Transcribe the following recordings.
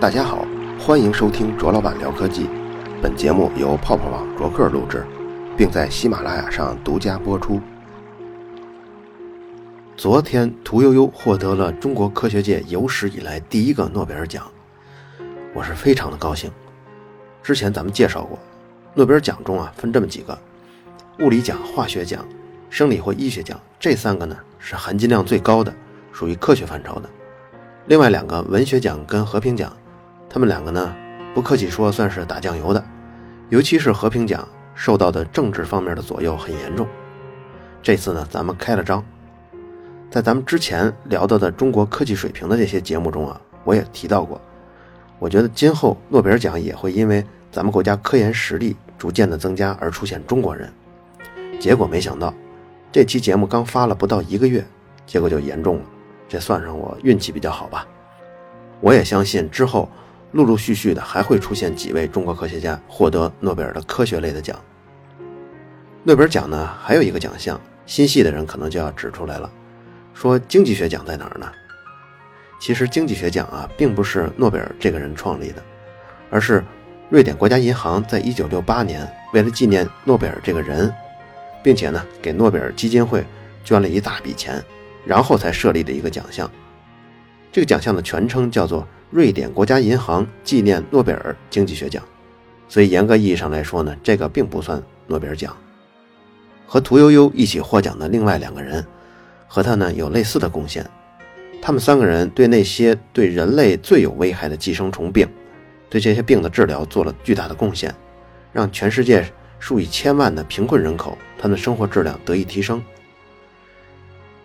大家好，欢迎收听卓老板聊科技。本节目由泡泡网卓克录制，并在喜马拉雅上独家播出。昨天，屠呦呦获得了中国科学界有史以来第一个诺贝尔奖，我是非常的高兴。之前咱们介绍过，诺贝尔奖中啊分这么几个：物理奖、化学奖、生理或医学奖，这三个呢是含金量最高的，属于科学范畴的；另外两个文学奖跟和平奖。他们两个呢，不客气说，算是打酱油的，尤其是和平奖受到的政治方面的左右很严重。这次呢，咱们开了张，在咱们之前聊到的中国科技水平的这些节目中啊，我也提到过，我觉得今后诺贝尔奖也会因为咱们国家科研实力逐渐的增加而出现中国人。结果没想到，这期节目刚发了不到一个月，结果就严重了，这算上我运气比较好吧。我也相信之后。陆陆续续的还会出现几位中国科学家获得诺贝尔的科学类的奖。诺贝尔奖呢，还有一个奖项，心细的人可能就要指出来了，说经济学奖在哪儿呢？其实经济学奖啊，并不是诺贝尔这个人创立的，而是瑞典国家银行在一九六八年为了纪念诺贝尔这个人，并且呢给诺贝尔基金会捐了一大笔钱，然后才设立的一个奖项。这个奖项的全称叫做。瑞典国家银行纪念诺贝尔经济学奖，所以严格意义上来说呢，这个并不算诺贝尔奖。和屠呦呦一起获奖的另外两个人，和他呢有类似的贡献。他们三个人对那些对人类最有危害的寄生虫病，对这些病的治疗做了巨大的贡献，让全世界数以千万的贫困人口，他们的生活质量得以提升。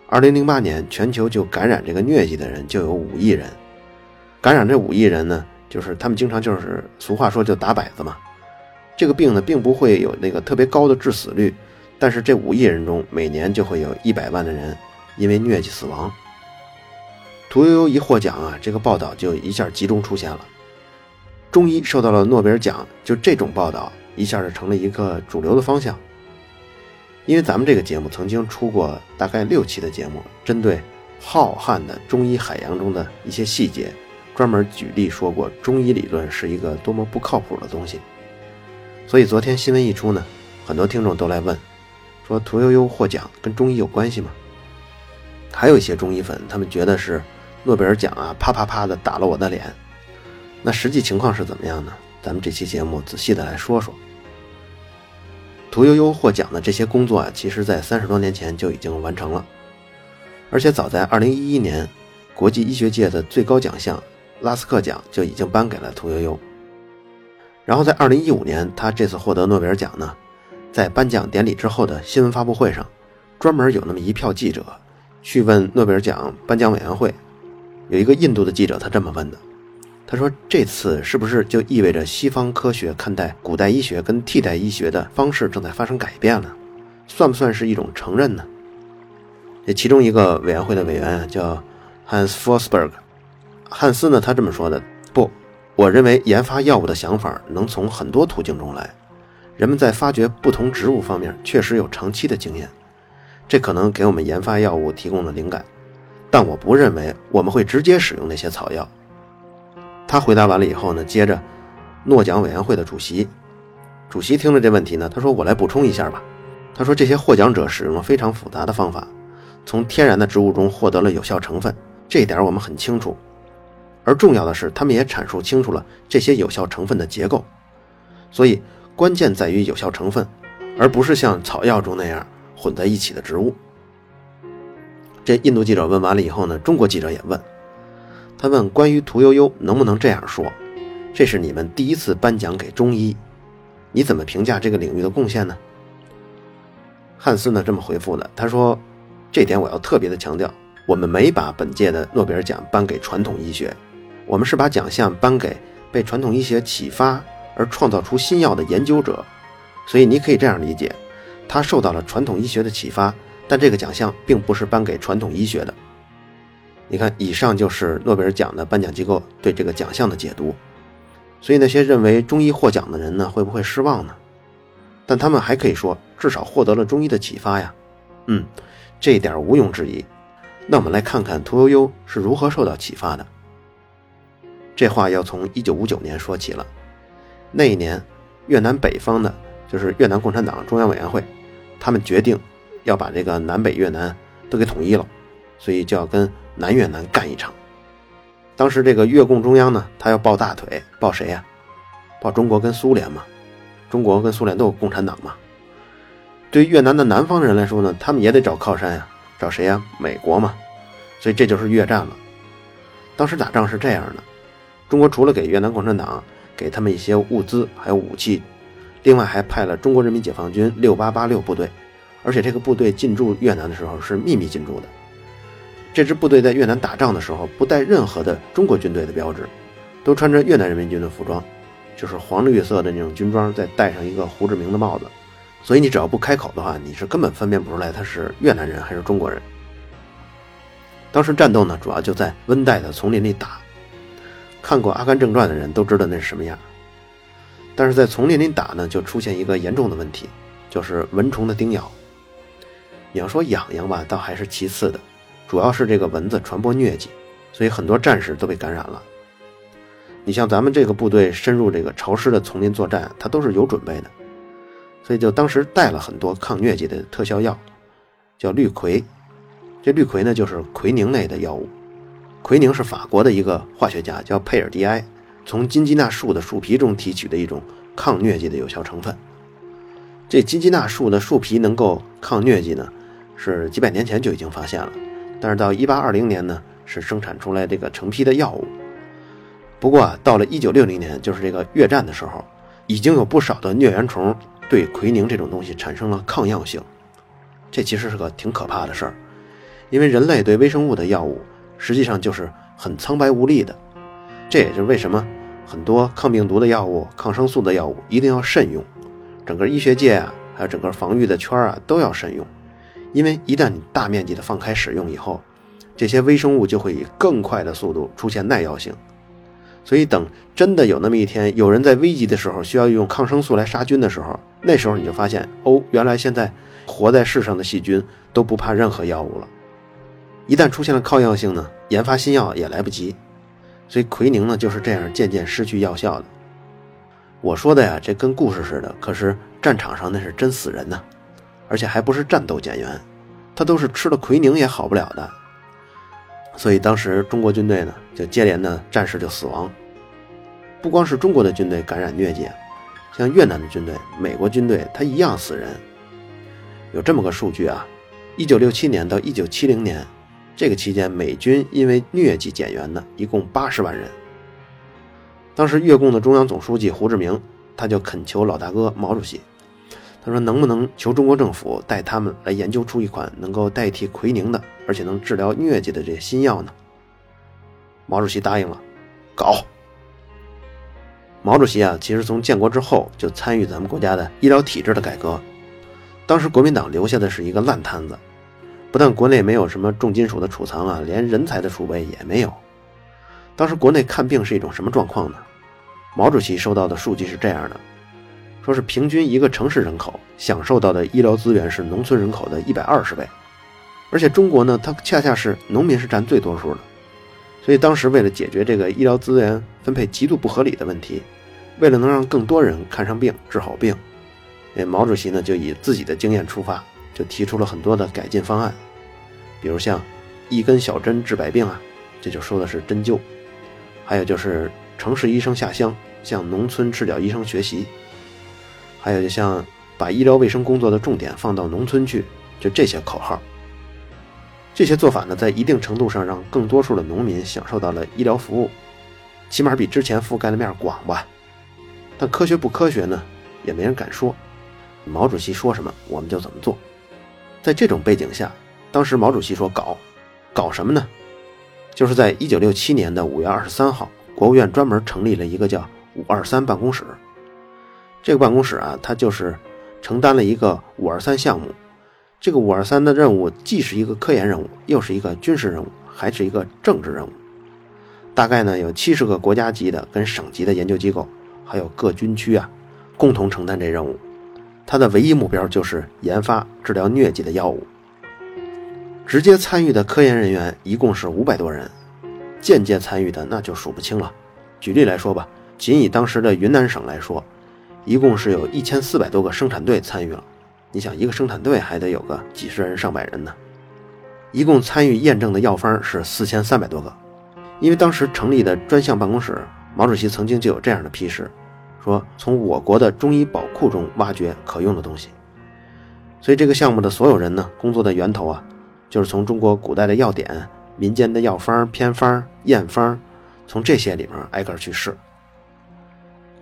二零零八年，全球就感染这个疟疾的人就有五亿人。感染这五亿人呢，就是他们经常就是俗话说就打摆子嘛。这个病呢，并不会有那个特别高的致死率，但是这五亿人中，每年就会有一百万的人因为疟疾死亡。屠呦呦一获奖啊，这个报道就一下集中出现了。中医受到了诺贝尔奖，就这种报道一下就成了一个主流的方向。因为咱们这个节目曾经出过大概六期的节目，针对浩瀚的中医海洋中的一些细节。专门举例说过，中医理论是一个多么不靠谱的东西。所以昨天新闻一出呢，很多听众都来问，说屠呦呦获奖跟中医有关系吗？还有一些中医粉，他们觉得是诺贝尔奖啊，啪啪啪的打了我的脸。那实际情况是怎么样呢？咱们这期节目仔细的来说说。屠呦呦获奖的这些工作啊，其实在三十多年前就已经完成了，而且早在二零一一年，国际医学界的最高奖项。拉斯克奖就已经颁给了屠呦呦。然后在二零一五年，他这次获得诺贝尔奖呢，在颁奖典礼之后的新闻发布会上，专门有那么一票记者去问诺贝尔奖颁奖委员会。有一个印度的记者，他这么问的：“他说，这次是不是就意味着西方科学看待古代医学跟替代医学的方式正在发生改变了？算不算是一种承认呢？”这其中一个委员会的委员叫 Hans Forsberg。汉斯呢？他这么说的：不，我认为研发药物的想法能从很多途径中来。人们在发掘不同植物方面确实有长期的经验，这可能给我们研发药物提供了灵感。但我不认为我们会直接使用那些草药。他回答完了以后呢，接着，诺奖委员会的主席，主席听了这问题呢，他说：“我来补充一下吧。”他说：“这些获奖者使用了非常复杂的方法，从天然的植物中获得了有效成分，这一点我们很清楚。”而重要的是，他们也阐述清楚了这些有效成分的结构，所以关键在于有效成分，而不是像草药中那样混在一起的植物。这印度记者问完了以后呢，中国记者也问，他问关于屠呦呦能不能这样说，这是你们第一次颁奖给中医，你怎么评价这个领域的贡献呢？汉斯呢这么回复的，他说，这点我要特别的强调，我们没把本届的诺贝尔奖颁给传统医学。我们是把奖项颁给被传统医学启发而创造出新药的研究者，所以你可以这样理解：他受到了传统医学的启发，但这个奖项并不是颁给传统医学的。你看，以上就是诺贝尔奖的颁奖机构对这个奖项的解读。所以那些认为中医获奖的人呢，会不会失望呢？但他们还可以说，至少获得了中医的启发呀。嗯，这一点毋庸置疑。那我们来看看屠呦呦是如何受到启发的。这话要从1959年说起了。那一年，越南北方的，就是越南共产党中央委员会，他们决定要把这个南北越南都给统一了，所以就要跟南越南干一场。当时这个越共中央呢，他要抱大腿，抱谁呀？抱中国跟苏联嘛。中国跟苏联都有共产党嘛。对于越南的南方人来说呢，他们也得找靠山呀，找谁呀？美国嘛。所以这就是越战了。当时打仗是这样的，中国除了给越南共产党给他们一些物资还有武器，另外还派了中国人民解放军六八八六部队，而且这个部队进驻越南的时候是秘密进驻的。这支部队在越南打仗的时候不带任何的中国军队的标志，都穿着越南人民军的服装，就是黄绿色的那种军装，再戴上一个胡志明的帽子。所以你只要不开口的话，你是根本分辨不出来他是越南人还是中国人。当时战斗呢，主要就在温带的丛林里打。看过《阿甘正传》的人都知道那是什么样。但是在丛林里打呢，就出现一个严重的问题，就是蚊虫的叮咬。你要说痒痒吧，倒还是其次的，主要是这个蚊子传播疟疾，所以很多战士都被感染了。你像咱们这个部队深入这个潮湿的丛林作战，它都是有准备的，所以就当时带了很多抗疟疾的特效药，叫氯喹。这氯喹呢，就是奎宁类的药物。奎宁是法国的一个化学家，叫佩尔迪埃，从金鸡纳树的树皮中提取的一种抗疟疾的有效成分。这金鸡纳树的树皮能够抗疟疾呢，是几百年前就已经发现了，但是到1820年呢，是生产出来这个成批的药物。不过啊，到了1960年，就是这个越战的时候，已经有不少的疟原虫对奎宁这种东西产生了抗药性，这其实是个挺可怕的事儿。因为人类对微生物的药物实际上就是很苍白无力的，这也就是为什么很多抗病毒的药物、抗生素的药物一定要慎用。整个医学界啊，还有整个防御的圈啊，都要慎用。因为一旦你大面积的放开使用以后，这些微生物就会以更快的速度出现耐药性。所以等真的有那么一天，有人在危急的时候需要用抗生素来杀菌的时候，那时候你就发现，哦，原来现在活在世上的细菌都不怕任何药物了。一旦出现了抗药性呢，研发新药也来不及，所以奎宁呢就是这样渐渐失去药效的。我说的呀，这跟故事似的，可是战场上那是真死人呐，而且还不是战斗减员，他都是吃了奎宁也好不了的。所以当时中国军队呢，就接连的战士就死亡，不光是中国的军队感染疟疾，像越南的军队、美国军队，他一样死人。有这么个数据啊，一九六七年到一九七零年。这个期间，美军因为疟疾减员的一共八十万人。当时越共的中央总书记胡志明，他就恳求老大哥毛主席，他说：“能不能求中国政府带他们来研究出一款能够代替奎宁的，而且能治疗疟疾的这些新药呢？”毛主席答应了，搞。毛主席啊，其实从建国之后就参与咱们国家的医疗体制的改革，当时国民党留下的是一个烂摊子。不但国内没有什么重金属的储藏啊，连人才的储备也没有。当时国内看病是一种什么状况呢？毛主席收到的数据是这样的：说是平均一个城市人口享受到的医疗资源是农村人口的一百二十倍，而且中国呢，它恰恰是农民是占最多数的。所以当时为了解决这个医疗资源分配极度不合理的问题，为了能让更多人看上病治好病，哎，毛主席呢就以自己的经验出发。就提出了很多的改进方案，比如像一根小针治百病啊，这就说的是针灸；还有就是城市医生下乡向农村赤脚医生学习；还有就像把医疗卫生工作的重点放到农村去，就这些口号。这些做法呢，在一定程度上让更多数的农民享受到了医疗服务，起码比之前覆盖的面广吧。但科学不科学呢，也没人敢说。毛主席说什么，我们就怎么做。在这种背景下，当时毛主席说搞，搞什么呢？就是在一九六七年的五月二十三号，国务院专门成立了一个叫“五二三”办公室。这个办公室啊，它就是承担了一个“五二三”项目。这个“五二三”的任务既是一个科研任务，又是一个军事任务，还是一个政治任务。大概呢有七十个国家级的跟省级的研究机构，还有各军区啊，共同承担这任务。它的唯一目标就是研发治疗疟疾的药物。直接参与的科研人员一共是五百多人，间接参与的那就数不清了。举例来说吧，仅以当时的云南省来说，一共是有一千四百多个生产队参与了。你想，一个生产队还得有个几十人、上百人呢。一共参与验证的药方是四千三百多个。因为当时成立的专项办公室，毛主席曾经就有这样的批示，说从我国的中医宝库中挖掘可用的东西。所以这个项目的所有人呢，工作的源头啊，就是从中国古代的药典、民间的药方、偏方、验方，从这些里面挨个去试。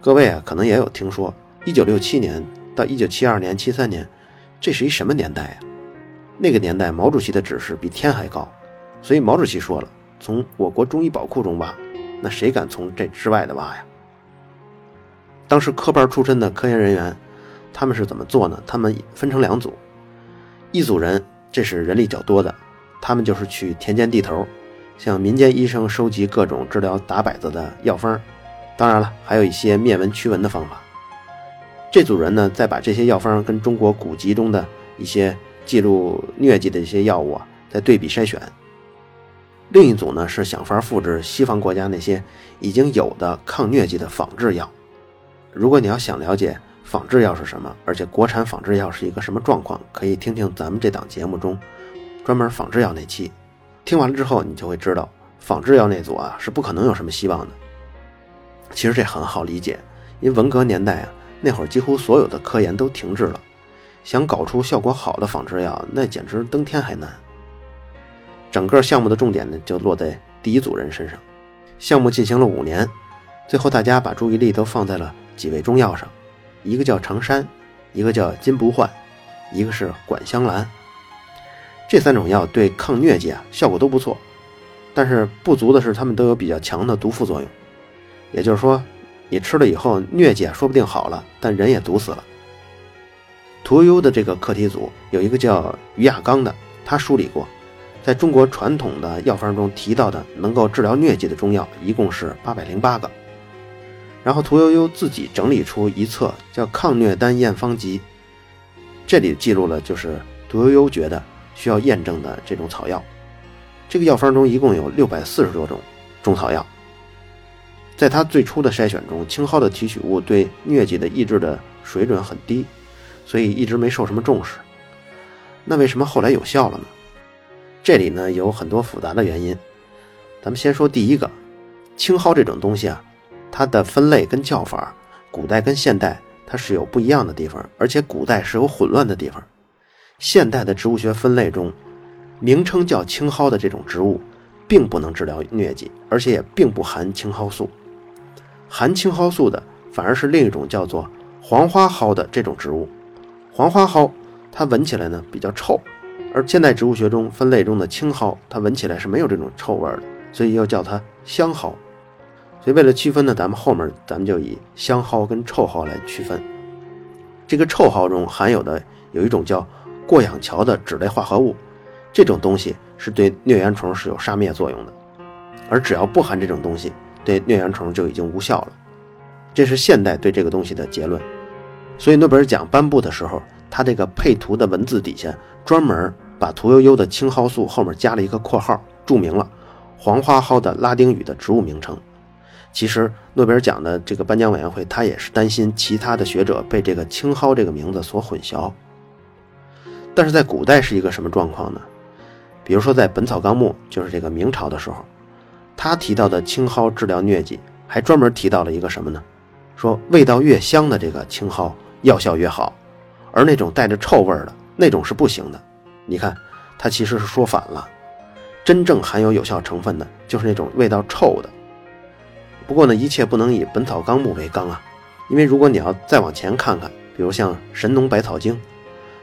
各位啊，可能也有听说，一九六七年到一九七二年、七三年，这是一什么年代呀？那个年代，毛主席的指示比天还高，所以毛主席说了。从我国中医宝库中挖，那谁敢从这之外的挖呀？当时科班出身的科研人员，他们是怎么做呢？他们分成两组，一组人这是人力较多的，他们就是去田间地头，向民间医生收集各种治疗打摆子的药方，当然了，还有一些灭蚊驱蚊的方法。这组人呢，再把这些药方跟中国古籍中的一些记录疟疾的一些药物啊，再对比筛选。另一组呢是想法复制西方国家那些已经有的抗疟疾的仿制药。如果你要想了解仿制药是什么，而且国产仿制药是一个什么状况，可以听听咱们这档节目中专门仿制药那期。听完了之后，你就会知道仿制药那组啊是不可能有什么希望的。其实这很好理解，因为文革年代啊，那会儿几乎所有的科研都停滞了，想搞出效果好的仿制药，那简直登天还难。整个项目的重点呢，就落在第一组人身上。项目进行了五年，最后大家把注意力都放在了几味中药上，一个叫常山，一个叫金不换，一个是管香兰。这三种药对抗疟疾啊效果都不错，但是不足的是它们都有比较强的毒副作用。也就是说，你吃了以后疟疾说不定好了，但人也毒死了。屠呦呦的这个课题组有一个叫于亚刚的，他梳理过。在中国传统的药方中提到的能够治疗疟疾的中药一共是八百零八个，然后屠呦呦自己整理出一册叫《抗疟丹验方集》，这里记录了就是屠呦呦觉得需要验证的这种草药。这个药方中一共有六百四十多种中草药，在他最初的筛选中，青蒿的提取物对疟疾的抑制的水准很低，所以一直没受什么重视。那为什么后来有效了呢？这里呢有很多复杂的原因，咱们先说第一个，青蒿这种东西啊，它的分类跟叫法，古代跟现代它是有不一样的地方，而且古代是有混乱的地方。现代的植物学分类中，名称叫青蒿的这种植物，并不能治疗疟疾，而且也并不含青蒿素。含青蒿素的反而是另一种叫做黄花蒿的这种植物。黄花蒿它闻起来呢比较臭。而现代植物学中分类中的青蒿，它闻起来是没有这种臭味的，所以又叫它香蒿。所以为了区分呢，咱们后面咱们就以香蒿跟臭蒿来区分。这个臭蒿中含有的有一种叫过氧桥的酯类化合物，这种东西是对疟原虫是有杀灭作用的。而只要不含这种东西，对疟原虫就已经无效了。这是现代对这个东西的结论。所以诺贝尔奖颁布的时候，它这个配图的文字底下专门。把屠呦呦的青蒿素后面加了一个括号，注明了黄花蒿的拉丁语的植物名称。其实诺贝尔奖的这个颁奖委员会，他也是担心其他的学者被这个青蒿这个名字所混淆。但是在古代是一个什么状况呢？比如说在《本草纲目》，就是这个明朝的时候，他提到的青蒿治疗疟疾，还专门提到了一个什么呢？说味道越香的这个青蒿药效越好，而那种带着臭味的那种是不行的。你看，它其实是说反了。真正含有有效成分的，就是那种味道臭的。不过呢，一切不能以《本草纲目》为纲啊，因为如果你要再往前看看，比如像《神农百草经》，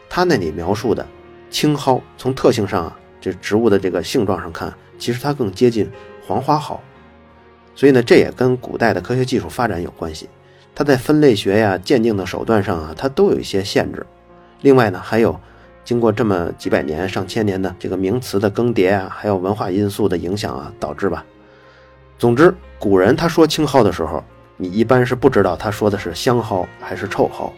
它那里描述的青蒿，从特性上啊，这植物的这个性状上看，其实它更接近黄花蒿。所以呢，这也跟古代的科学技术发展有关系。它在分类学呀、鉴定的手段上啊，它都有一些限制。另外呢，还有。经过这么几百年、上千年的这个名词的更迭啊，还有文化因素的影响啊，导致吧。总之，古人他说青蒿的时候，你一般是不知道他说的是香蒿还是臭蒿。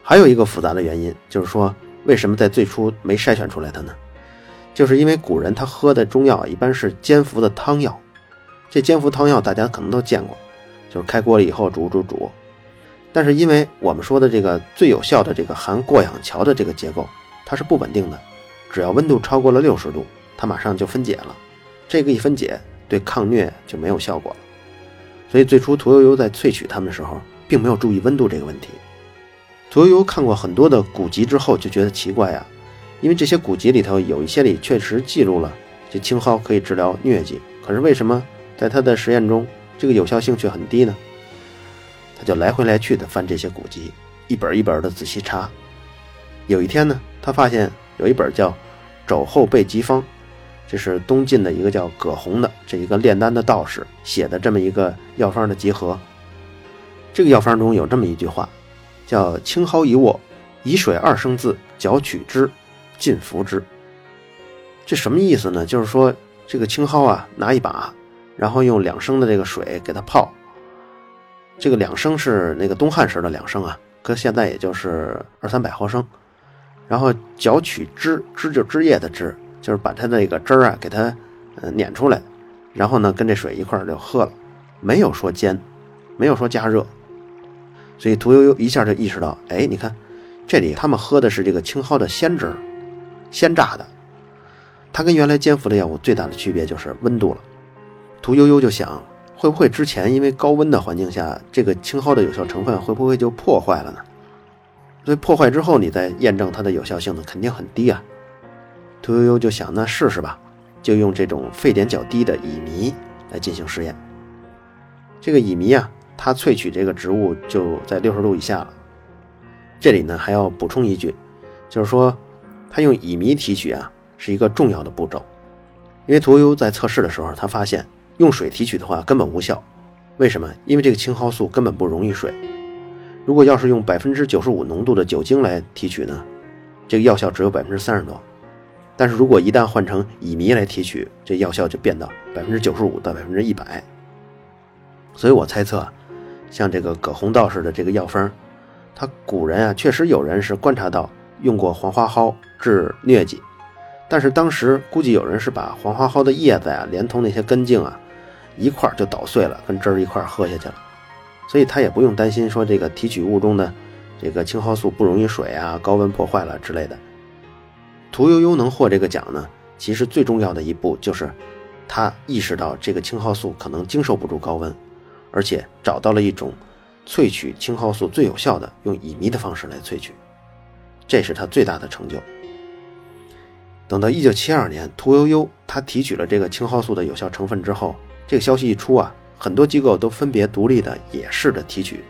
还有一个复杂的原因，就是说为什么在最初没筛选出来它呢？就是因为古人他喝的中药一般是煎服的汤药，这煎服汤药大家可能都见过，就是开锅了以后煮煮煮。但是因为我们说的这个最有效的这个含过氧桥的这个结构，它是不稳定的，只要温度超过了六十度，它马上就分解了。这个一分解，对抗疟就没有效果了。所以最初屠呦呦在萃取它们的时候，并没有注意温度这个问题。屠呦呦看过很多的古籍之后，就觉得奇怪呀，因为这些古籍里头有一些里确实记录了这青蒿可以治疗疟疾，可是为什么在他的实验中，这个有效性却很低呢？他就来回来去的翻这些古籍，一本一本的仔细查。有一天呢，他发现有一本叫《肘后备急方》，这是东晋的一个叫葛洪的这一个炼丹的道士写的这么一个药方的集合。这个药方中有这么一句话，叫“青蒿一握，以水二升渍，搅取之，尽服之”。这什么意思呢？就是说这个青蒿啊，拿一把，然后用两升的这个水给它泡。这个两升是那个东汉时的两升啊，搁现在也就是二三百毫升。然后搅取汁，汁就汁液的汁，就是把它那个汁儿啊给它呃碾出来，然后呢跟这水一块儿就喝了，没有说煎，没有说加热。所以屠呦呦一下就意识到，哎，你看这里他们喝的是这个青蒿的鲜汁，鲜榨的。它跟原来煎服的药物最大的区别就是温度了。屠呦呦就想。会不会之前因为高温的环境下，这个青蒿的有效成分会不会就破坏了呢？所以破坏之后，你再验证它的有效性呢，肯定很低啊。屠呦呦就想，那试试吧，就用这种沸点较低的乙醚来进行实验。这个乙醚啊，它萃取这个植物就在六十度以下了。这里呢还要补充一句，就是说，它用乙醚提取啊，是一个重要的步骤，因为屠呦呦在测试的时候，他发现。用水提取的话根本无效，为什么？因为这个青蒿素根本不溶于水。如果要是用百分之九十五浓度的酒精来提取呢，这个药效只有百分之三十多。但是如果一旦换成乙醚来提取，这药效就变到百分之九十五到百分之一百。所以我猜测，像这个葛洪道士的这个药方，他古人啊确实有人是观察到用过黄花蒿治疟疾，但是当时估计有人是把黄花蒿的叶子啊，连同那些根茎啊。一块儿就捣碎了，跟汁儿一块儿喝下去了，所以他也不用担心说这个提取物中的这个青蒿素不溶于水啊，高温破坏了之类的。屠呦呦能获这个奖呢，其实最重要的一步就是他意识到这个青蒿素可能经受不住高温，而且找到了一种萃取青蒿素最有效的用乙醚的方式来萃取，这是他最大的成就。等到一九七二年，屠呦呦他提取了这个青蒿素的有效成分之后。这个消息一出啊，很多机构都分别独立的也试着提取。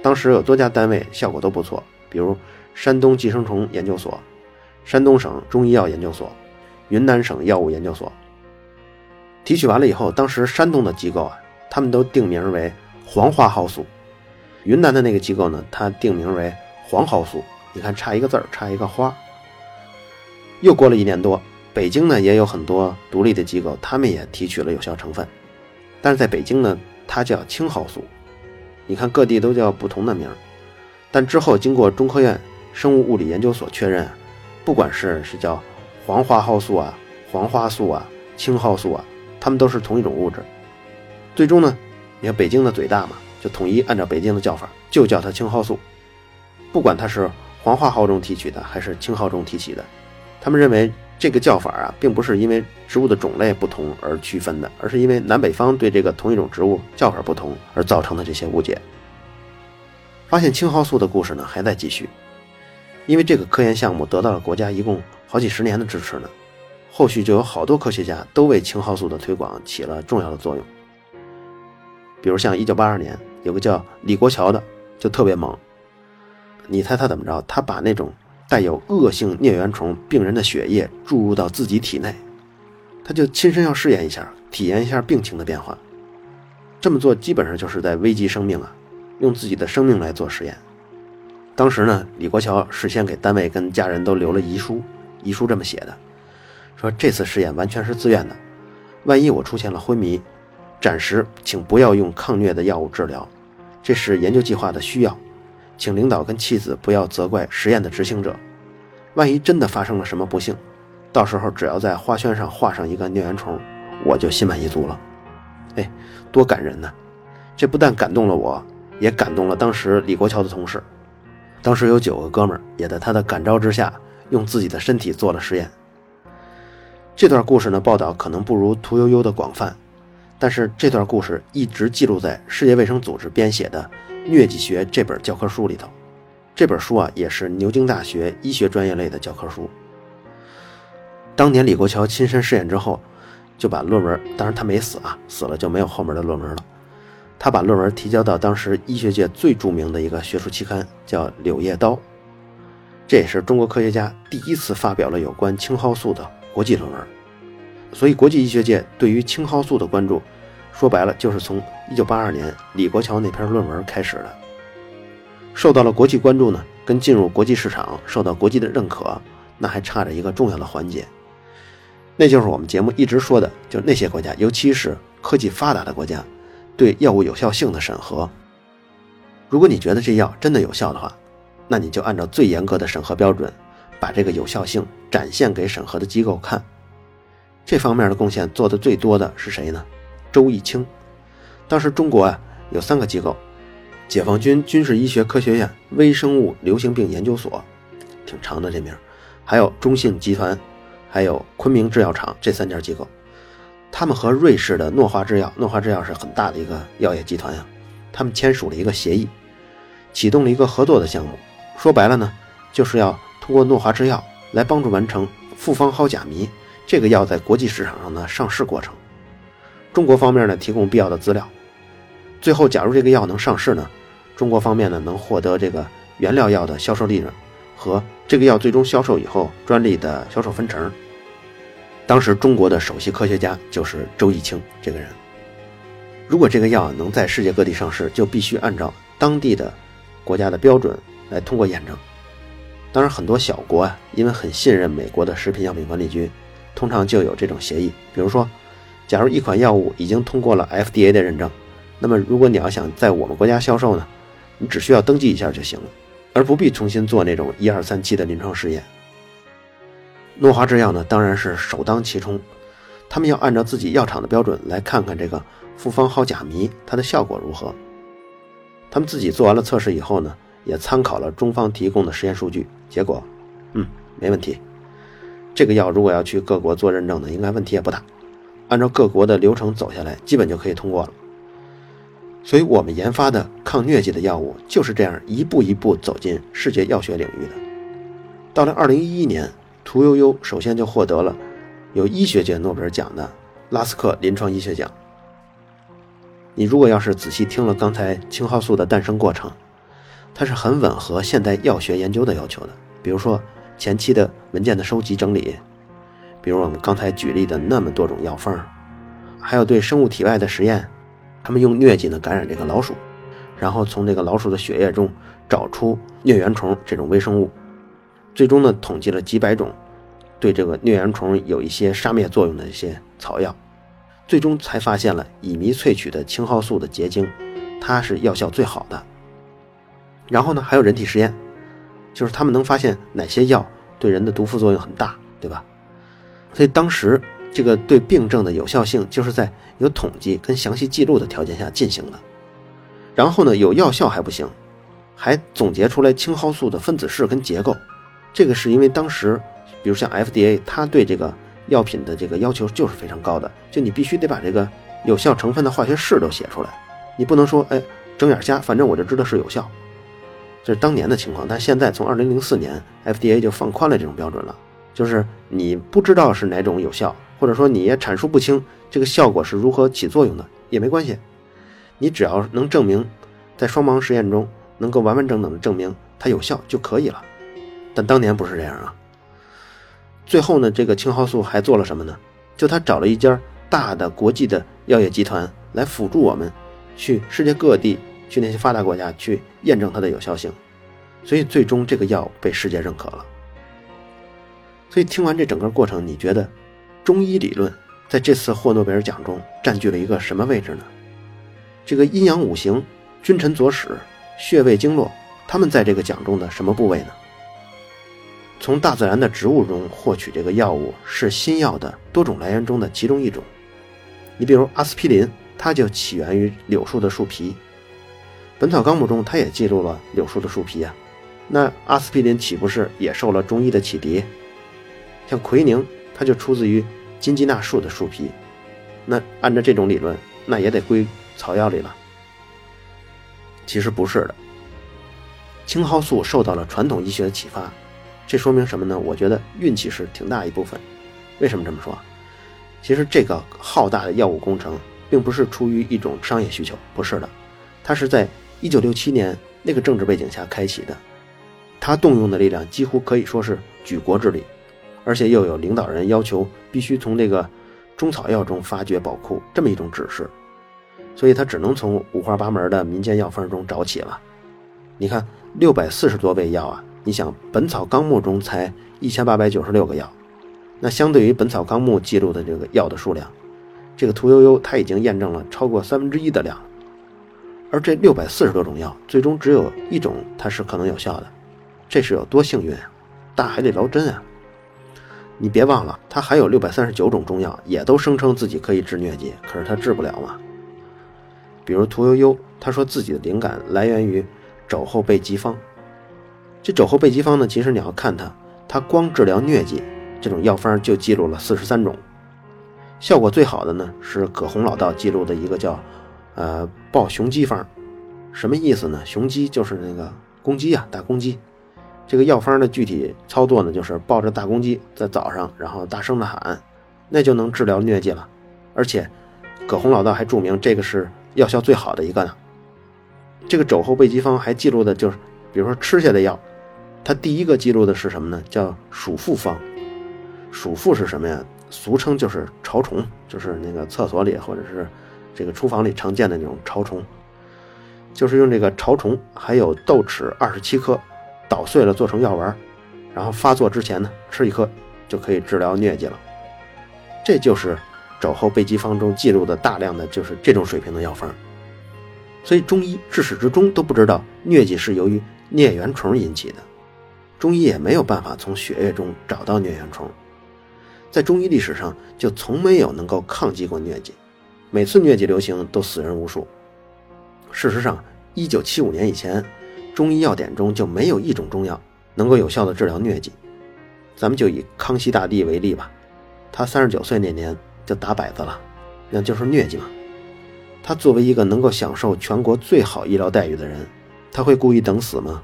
当时有多家单位效果都不错，比如山东寄生虫研究所、山东省中医药研究所、云南省药物研究所。提取完了以后，当时山东的机构啊，他们都定名为黄花蒿素；云南的那个机构呢，它定名为黄蒿素。你看，差一个字儿，差一个花。又过了一年多，北京呢也有很多独立的机构，他们也提取了有效成分。但是在北京呢，它叫青蒿素。你看各地都叫不同的名儿，但之后经过中科院生物物理研究所确认，不管是是叫黄花蒿素啊、黄花素啊、青蒿素啊，它们都是同一种物质。最终呢，你看北京的嘴大嘛，就统一按照北京的叫法，就叫它青蒿素。不管它是黄花蒿中提取的还是青蒿中提取的，他们认为。这个叫法啊，并不是因为植物的种类不同而区分的，而是因为南北方对这个同一种植物叫法不同而造成的这些误解。发现青蒿素的故事呢，还在继续，因为这个科研项目得到了国家一共好几十年的支持呢，后续就有好多科学家都为青蒿素的推广起了重要的作用。比如像1982年有个叫李国桥的，就特别猛，你猜他怎么着？他把那种。带有恶性疟原虫病人的血液注入到自己体内，他就亲身要试验一下，体验一下病情的变化。这么做基本上就是在危及生命啊，用自己的生命来做实验。当时呢，李国桥事先给单位跟家人都留了遗书，遗书这么写的：说这次试验完全是自愿的，万一我出现了昏迷，暂时请不要用抗疟的药物治疗，这是研究计划的需要。请领导跟妻子不要责怪实验的执行者，万一真的发生了什么不幸，到时候只要在花圈上画上一个疟原虫，我就心满意足了。哎，多感人呢！这不但感动了我，也感动了当时李国桥的同事。当时有九个哥们儿也在他的感召之下，用自己的身体做了实验。这段故事呢，报道可能不如屠呦呦的广泛，但是这段故事一直记录在世界卫生组织编写的《疟疾学》这本教科书里头。这本书啊，也是牛津大学医学专业类的教科书。当年李国桥亲身试验之后，就把论文，当然他没死啊，死了就没有后面的论文了。他把论文提交到当时医学界最著名的一个学术期刊，叫《柳叶刀》，这也是中国科学家第一次发表了有关青蒿素的国际论文。所以，国际医学界对于青蒿素的关注，说白了就是从1982年李国桥那篇论文开始的。受到了国际关注呢，跟进入国际市场、受到国际的认可，那还差着一个重要的环节，那就是我们节目一直说的，就那些国家，尤其是科技发达的国家。对药物有效性的审核，如果你觉得这药真的有效的话，那你就按照最严格的审核标准，把这个有效性展现给审核的机构看。这方面的贡献做的最多的是谁呢？周逸清。当时中国啊有三个机构：解放军军事医学科学院微生物流行病研究所，挺长的这名；还有中信集团，还有昆明制药厂这三家机构。他们和瑞士的诺华制药，诺华制药是很大的一个药业集团呀，他们签署了一个协议，启动了一个合作的项目。说白了呢，就是要通过诺华制药来帮助完成复方蒿甲醚这个药在国际市场上的上市过程。中国方面呢提供必要的资料，最后假如这个药能上市呢，中国方面呢能获得这个原料药的销售利润和这个药最终销售以后专利的销售分成。当时中国的首席科学家就是周逸清这个人。如果这个药能在世界各地上市，就必须按照当地的国家的标准来通过验证。当然，很多小国啊，因为很信任美国的食品药品管理局，通常就有这种协议。比如说，假如一款药物已经通过了 FDA 的认证，那么如果你要想在我们国家销售呢，你只需要登记一下就行了，而不必重新做那种一二三期的临床试验。诺华制药呢，当然是首当其冲，他们要按照自己药厂的标准来看看这个复方蒿甲醚它的效果如何。他们自己做完了测试以后呢，也参考了中方提供的实验数据，结果，嗯，没问题。这个药如果要去各国做认证呢，应该问题也不大。按照各国的流程走下来，基本就可以通过了。所以我们研发的抗疟疾的药物就是这样一步一步走进世界药学领域的。到了二零一一年。屠呦呦首先就获得了有医学界诺贝尔奖的拉斯克临床医学奖。你如果要是仔细听了刚才青蒿素的诞生过程，它是很吻合现代药学研究的要求的。比如说前期的文件的收集整理，比如我们刚才举例的那么多种药方，还有对生物体外的实验，他们用疟疾呢感染这个老鼠，然后从这个老鼠的血液中找出疟原虫这种微生物。最终呢，统计了几百种对这个疟原虫有一些杀灭作用的一些草药，最终才发现了乙醚萃取的青蒿素的结晶，它是药效最好的。然后呢，还有人体实验，就是他们能发现哪些药对人的毒副作用很大，对吧？所以当时这个对病症的有效性，就是在有统计跟详细记录的条件下进行的。然后呢，有药效还不行，还总结出来青蒿素的分子式跟结构。这个是因为当时，比如像 FDA，它对这个药品的这个要求就是非常高的，就你必须得把这个有效成分的化学式都写出来，你不能说哎睁眼瞎，反正我就知道是有效，这是当年的情况。但现在从2004年 FDA 就放宽了这种标准了，就是你不知道是哪种有效，或者说你也阐述不清这个效果是如何起作用的也没关系，你只要能证明在双盲实验中能够完完整整的证明它有效就可以了。但当年不是这样啊。最后呢，这个青蒿素还做了什么呢？就他找了一家大的国际的药业集团来辅助我们，去世界各地，去那些发达国家去验证它的有效性。所以最终这个药被世界认可了。所以听完这整个过程，你觉得中医理论在这次获诺贝尔奖中占据了一个什么位置呢？这个阴阳五行、君臣佐使、穴位经络，他们在这个奖中的什么部位呢？从大自然的植物中获取这个药物是新药的多种来源中的其中一种。你比如阿司匹林，它就起源于柳树的树皮，《本草纲目》中它也记录了柳树的树皮啊。那阿司匹林岂不是也受了中医的启迪？像奎宁，它就出自于金鸡纳树的树皮。那按照这种理论，那也得归草药里了。其实不是的，青蒿素受到了传统医学的启发，这说明什么呢？我觉得运气是挺大一部分。为什么这么说？其实这个浩大的药物工程并不是出于一种商业需求，不是的，它是在1967年那个政治背景下开启的，它动用的力量几乎可以说是举国之力，而且又有领导人要求必须从这个中草药中发掘宝库这么一种指示。所以他只能从五花八门的民间药方中找起了。你看，六百四十多味药啊！你想，《本草纲目》中才一千八百九十六个药，那相对于《本草纲目》记录的这个药的数量，这个屠呦呦他已经验证了超过三分之一的量。而这六百四十多种药，最终只有一种它是可能有效的，这是有多幸运啊！大海里捞针啊！你别忘了，他还有六百三十九种中药，也都声称自己可以治疟疾，可是他治不了嘛。比如屠呦呦，他说自己的灵感来源于肘后备急方。这肘后备急方呢，其实你要看它，它光治疗疟疾这种药方就记录了四十三种，效果最好的呢是葛洪老道记录的一个叫呃抱雄鸡方，什么意思呢？雄鸡就是那个公鸡啊，大公鸡。这个药方的具体操作呢，就是抱着大公鸡在早上，然后大声的喊，那就能治疗疟疾了。而且葛洪老道还注明这个是。药效最好的一个呢，这个肘后备急方还记录的就是，比如说吃下的药，它第一个记录的是什么呢？叫鼠腹方。鼠腹是什么呀？俗称就是潮虫，就是那个厕所里或者是这个厨房里常见的那种潮虫，就是用这个潮虫还有豆豉二十七颗捣碎了做成药丸，然后发作之前呢吃一颗就可以治疗疟疾了。这就是。肘后备急方中记录的大量的就是这种水平的药方，所以中医至始至终都不知道疟疾是由于疟原虫引起的，中医也没有办法从血液中找到疟原虫，在中医历史上就从没有能够抗击过疟疾，每次疟疾流行都死人无数。事实上，一九七五年以前，中医药典中就没有一种中药能够有效的治疗疟疾。咱们就以康熙大帝为例吧，他三十九岁那年。就打摆子了，那就是疟疾嘛。他作为一个能够享受全国最好医疗待遇的人，他会故意等死吗？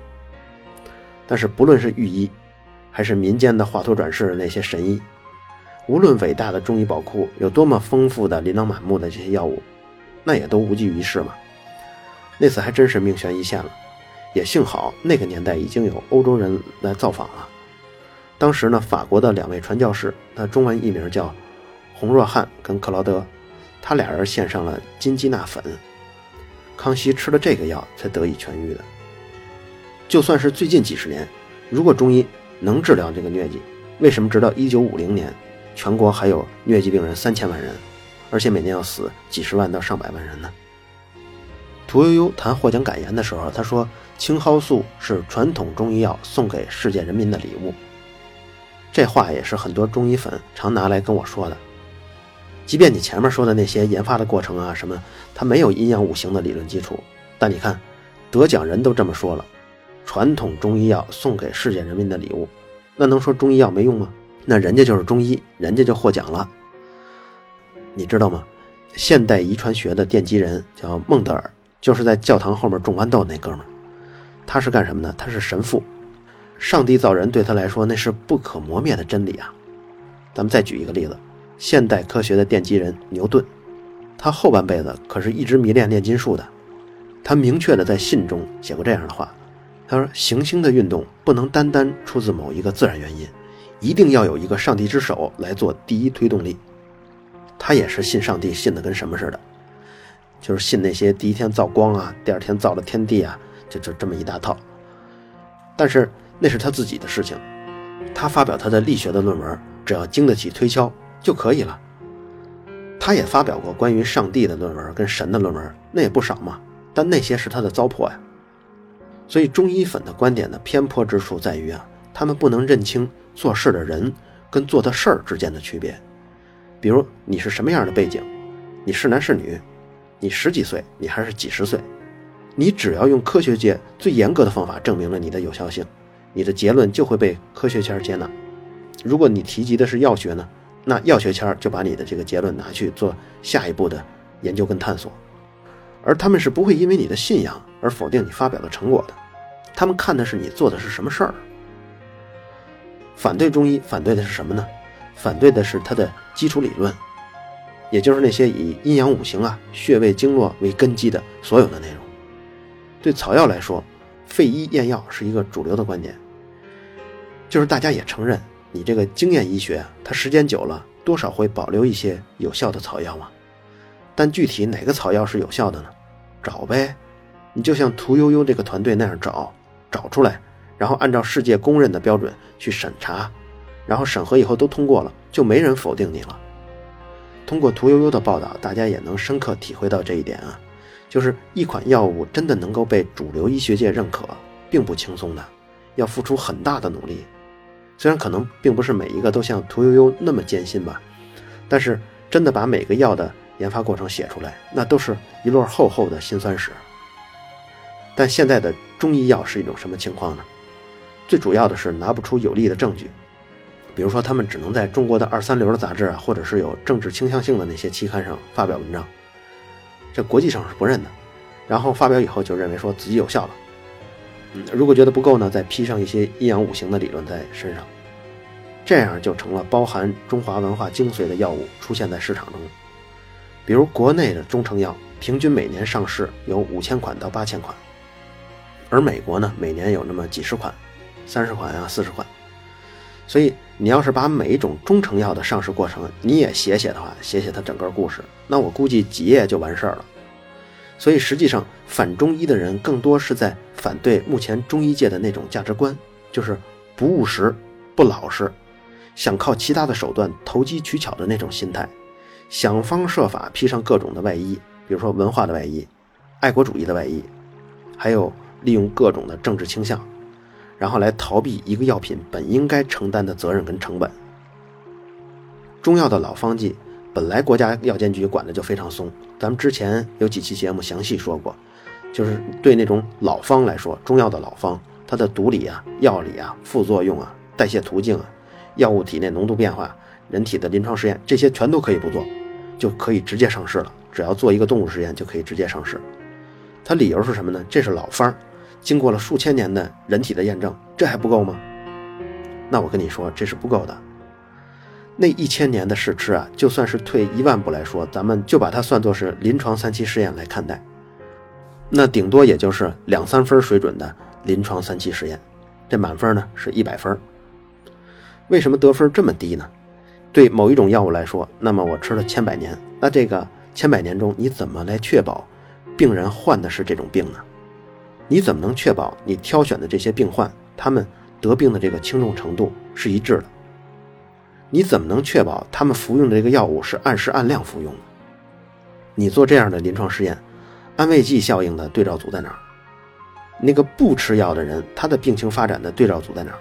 但是不论是御医，还是民间的华佗转世的那些神医，无论伟大的中医宝库有多么丰富的琳琅满目的这些药物，那也都无济于事嘛。那次还真是命悬一线了，也幸好那个年代已经有欧洲人来造访了。当时呢，法国的两位传教士，那中文译名叫。洪若汉跟克劳德，他俩人献上了金鸡纳粉，康熙吃了这个药才得以痊愈的。就算是最近几十年，如果中医能治疗这个疟疾，为什么直到1950年，全国还有疟疾病人三千万人，而且每年要死几十万到上百万人呢？屠呦呦谈获奖感言的时候，他说：“青蒿素是传统中医药送给世界人民的礼物。”这话也是很多中医粉常拿来跟我说的。即便你前面说的那些研发的过程啊什么，它没有阴阳五行的理论基础，但你看，得奖人都这么说了，传统中医药送给世界人民的礼物，那能说中医药没用吗？那人家就是中医，人家就获奖了。你知道吗？现代遗传学的奠基人叫孟德尔，就是在教堂后面种豌豆那哥们儿，他是干什么的？他是神父，上帝造人对他来说那是不可磨灭的真理啊。咱们再举一个例子。现代科学的奠基人牛顿，他后半辈子可是一直迷恋炼金术的。他明确的在信中写过这样的话：“他说，行星的运动不能单单出自某一个自然原因，一定要有一个上帝之手来做第一推动力。”他也是信上帝，信的跟什么似的，就是信那些第一天造光啊，第二天造了天地啊，就就这么一大套。但是那是他自己的事情，他发表他的力学的论文，只要经得起推敲。就可以了。他也发表过关于上帝的论文跟神的论文，那也不少嘛。但那些是他的糟粕呀。所以中医粉的观点的偏颇之处在于啊，他们不能认清做事的人跟做的事儿之间的区别。比如你是什么样的背景，你是男是女，你十几岁，你还是几十岁，你只要用科学界最严格的方法证明了你的有效性，你的结论就会被科学圈接纳。如果你提及的是药学呢，那药学圈就把你的这个结论拿去做下一步的研究跟探索，而他们是不会因为你的信仰而否定你发表的成果的。他们看的是你做的是什么事儿。反对中医，反对的是什么呢？反对的是它的基础理论，也就是那些以阴阳五行啊、穴位经络为根基的所有的内容。对草药来说，废医验药是一个主流的观点，就是大家也承认，你这个经验医学，它时间久了，多少会保留一些有效的草药嘛。但具体哪个草药是有效的呢？找呗，你就像屠呦呦这个团队那样找。找出来，然后按照世界公认的标准去审查，然后审核以后都通过了，就没人否定你了。通过屠呦呦的报道，大家也能深刻体会到这一点啊，就是一款药物真的能够被主流医学界认可，并不轻松的，要付出很大的努力。虽然可能并不是每一个都像屠呦呦那么艰辛吧，但是真的把每个药的研发过程写出来，那都是一摞厚厚的辛酸史。但现在的中医药是一种什么情况呢？最主要的是拿不出有力的证据，比如说他们只能在中国的二三流的杂志啊，或者是有政治倾向性的那些期刊上发表文章，这国际上是不认的。然后发表以后就认为说自己有效了，嗯，如果觉得不够呢，再披上一些阴阳五行的理论在身上，这样就成了包含中华文化精髓的药物出现在市场中。比如国内的中成药，平均每年上市有五千款到八千款。而美国呢，每年有那么几十款，三十款啊，四十款。所以你要是把每一种中成药的上市过程你也写写的话，写写它整个故事，那我估计几页就完事儿了。所以实际上反中医的人更多是在反对目前中医界的那种价值观，就是不务实、不老实，想靠其他的手段投机取巧的那种心态，想方设法披上各种的外衣，比如说文化的外衣、爱国主义的外衣，还有。利用各种的政治倾向，然后来逃避一个药品本应该承担的责任跟成本。中药的老方剂本来国家药监局管的就非常松，咱们之前有几期节目详细说过，就是对那种老方来说，中药的老方，它的毒理啊、药理啊、副作用啊、代谢途径啊、药物体内浓度变化、人体的临床实验，这些全都可以不做，就可以直接上市了。只要做一个动物实验就可以直接上市。它理由是什么呢？这是老方。经过了数千年的人体的验证，这还不够吗？那我跟你说，这是不够的。那一千年的试吃啊，就算是退一万步来说，咱们就把它算作是临床三期试验来看待，那顶多也就是两三分水准的临床三期试验。这满分呢是一百分。为什么得分这么低呢？对某一种药物来说，那么我吃了千百年，那这个千百年中，你怎么来确保病人患的是这种病呢？你怎么能确保你挑选的这些病患，他们得病的这个轻重程度是一致的？你怎么能确保他们服用的这个药物是按时按量服用的？你做这样的临床试验，安慰剂效应的对照组在哪儿？那个不吃药的人，他的病情发展的对照组在哪儿？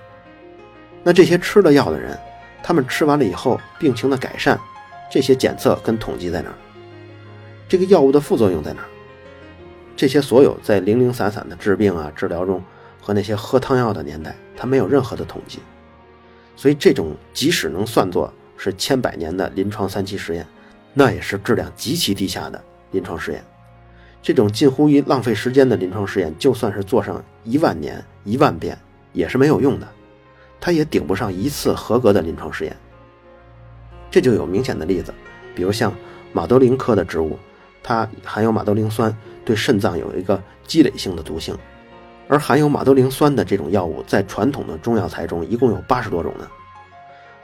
那这些吃了药的人，他们吃完了以后病情的改善，这些检测跟统计在哪儿？这个药物的副作用在哪儿？这些所有在零零散散的治病啊、治疗中，和那些喝汤药的年代，它没有任何的统计，所以这种即使能算作是千百年的临床三期实验，那也是质量极其低下的临床实验。这种近乎于浪费时间的临床实验，就算是做上一万年、一万遍，也是没有用的，它也顶不上一次合格的临床实验。这就有明显的例子，比如像马兜铃科的植物，它含有马兜铃酸。对肾脏有一个积累性的毒性，而含有马兜铃酸的这种药物，在传统的中药材中一共有八十多种呢。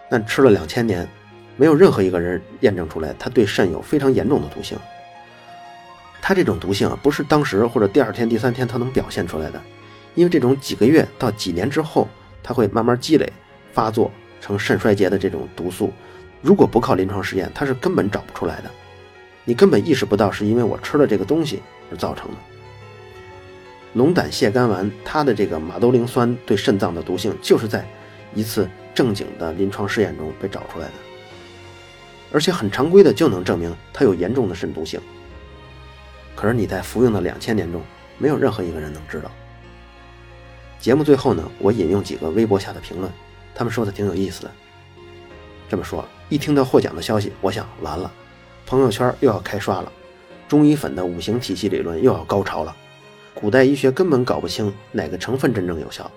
但吃了两千年，没有任何一个人验证出来它对肾有非常严重的毒性。它这种毒性啊，不是当时或者第二天、第三天它能表现出来的，因为这种几个月到几年之后，它会慢慢积累、发作成肾衰竭的这种毒素。如果不靠临床实验，它是根本找不出来的。你根本意识不到是因为我吃了这个东西。而造成的龙胆泻肝丸，它的这个马兜铃酸对肾脏的毒性，就是在一次正经的临床试验中被找出来的，而且很常规的就能证明它有严重的肾毒性。可是你在服用的两千年中，没有任何一个人能知道。节目最后呢，我引用几个微博下的评论，他们说的挺有意思的。这么说，一听到获奖的消息，我想完了，朋友圈又要开刷了，中医粉的五行体系理论又要高潮了。古代医学根本搞不清哪个成分真正有效，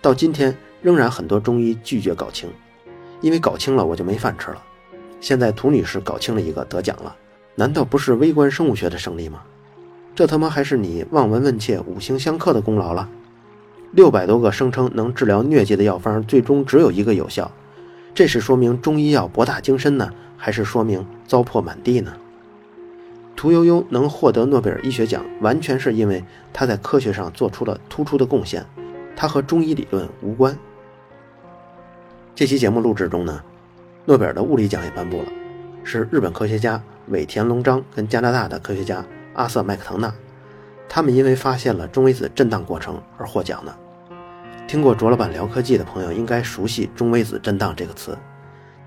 到今天仍然很多中医拒绝搞清，因为搞清了我就没饭吃了。现在涂女士搞清了一个得奖了，难道不是微观生物学的胜利吗？这他妈还是你望闻问切、五行相克的功劳了？六百多个声称能治疗疟疾的药方，最终只有一个有效。这是说明中医药博大精深呢，还是说明糟粕满地呢？屠呦呦能获得诺贝尔医学奖，完全是因为她在科学上做出了突出的贡献，她和中医理论无关。这期节目录制中呢，诺贝尔的物理奖也颁布了，是日本科学家尾田龙章跟加拿大的科学家阿瑟麦克唐纳，他们因为发现了中微子震荡过程而获奖的。听过卓老板聊科技的朋友应该熟悉中微子震荡这个词，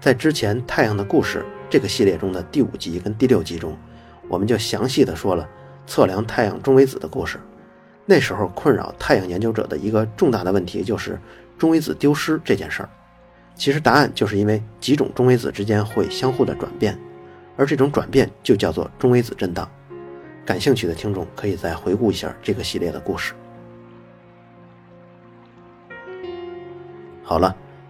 在之前《太阳的故事》这个系列中的第五集跟第六集中，我们就详细的说了测量太阳中微子的故事。那时候困扰太阳研究者的一个重大的问题就是中微子丢失这件事儿。其实答案就是因为几种中微子之间会相互的转变，而这种转变就叫做中微子震荡。感兴趣的听众可以再回顾一下这个系列的故事。好了，